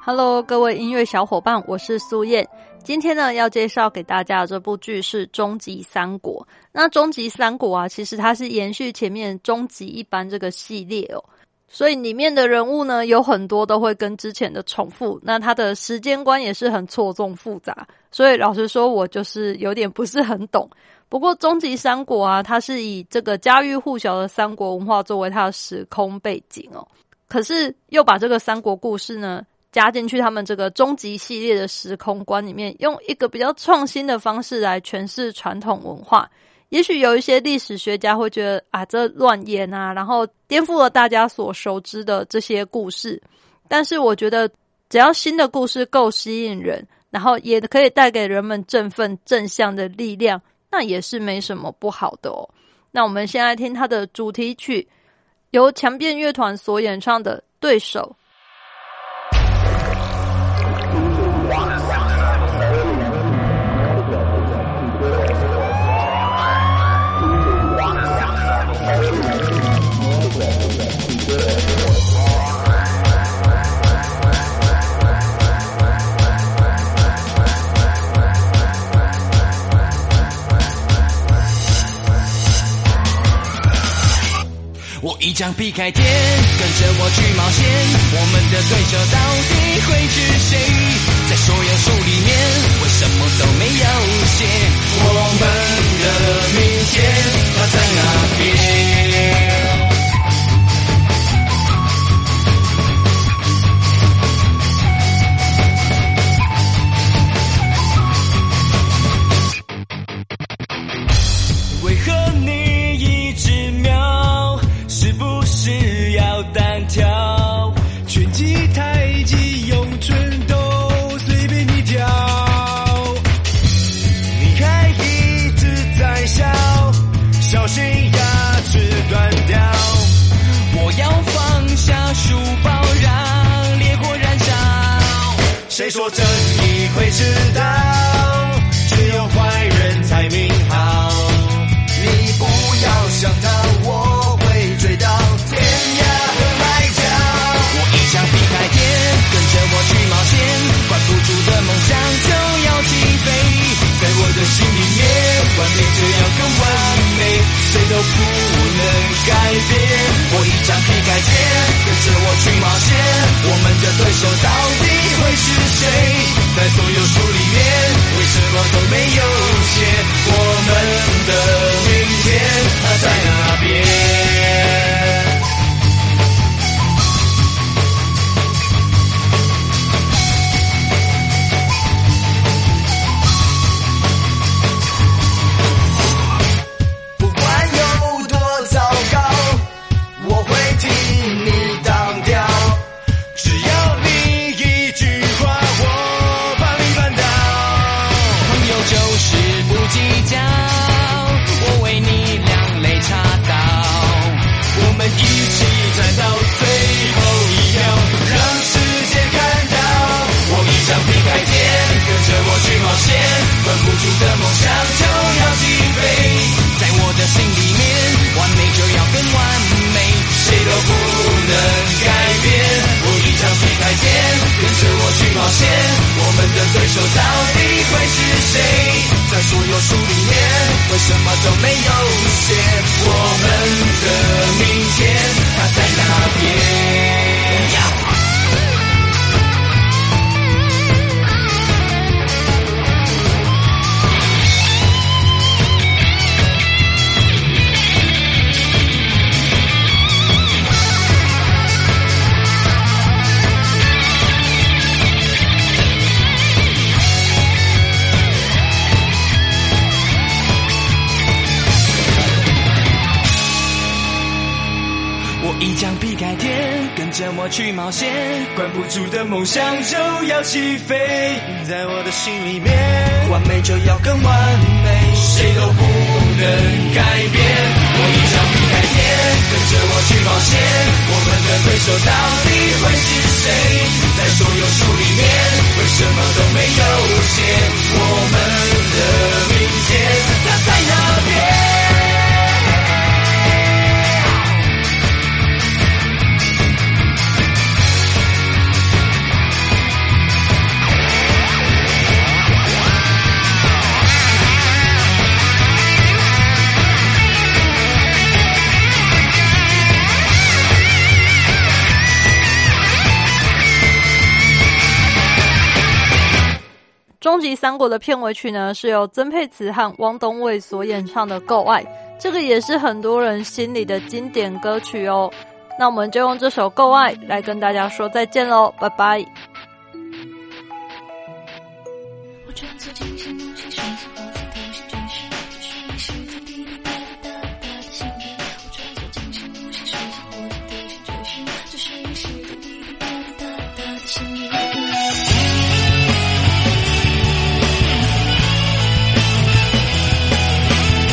Hello，各位音乐小伙伴，我是苏燕。今天呢，要介绍给大家的这部剧是《终极三国》。那《终极三国》啊，其实它是延续前面《终极一班》这个系列哦，所以里面的人物呢，有很多都会跟之前的重复。那它的时间观也是很错综复杂，所以老实说，我就是有点不是很懂。不过《终极三国》啊，它是以这个家喻户晓的三国文化作为它的时空背景哦，可是又把这个三国故事呢。加进去，他们这个终极系列的时空观里面，用一个比较创新的方式来诠释传统文化。也许有一些历史学家会觉得啊，这乱演啊，然后颠覆了大家所熟知的这些故事。但是我觉得，只要新的故事够吸引人，然后也可以带给人们振奋正向的力量，那也是没什么不好的哦。那我们先来听它的主题曲，由强变乐团所演唱的《对手》。你将劈开天，跟着我去冒险。我们的对手到底会是谁？在所有树里面，为什么书包让烈火燃烧谁说正义会迟到？只有坏人才命好。你不要想逃，我会追到天涯和海角。我一枪劈开天，跟着我去冒险。关不住的梦想就要起飞。在我的心里面，完美就要更完美，谁都不能改变。我一枪劈开天，我们的对手到底？会是谁？在所都没有底线。我一将避开天，跟着我去冒险，管不住的梦想就要起飞，在我的心里面，完美就要更完美，谁都不能改变。我一将避开天，跟着我去冒险，我们的对手到。终极三国的片尾曲呢是由曾沛慈和汪东卫所演唱的够爱这个也是很多人心里的经典歌曲哦。那我们就用这首够爱来跟大家说再见喽拜拜。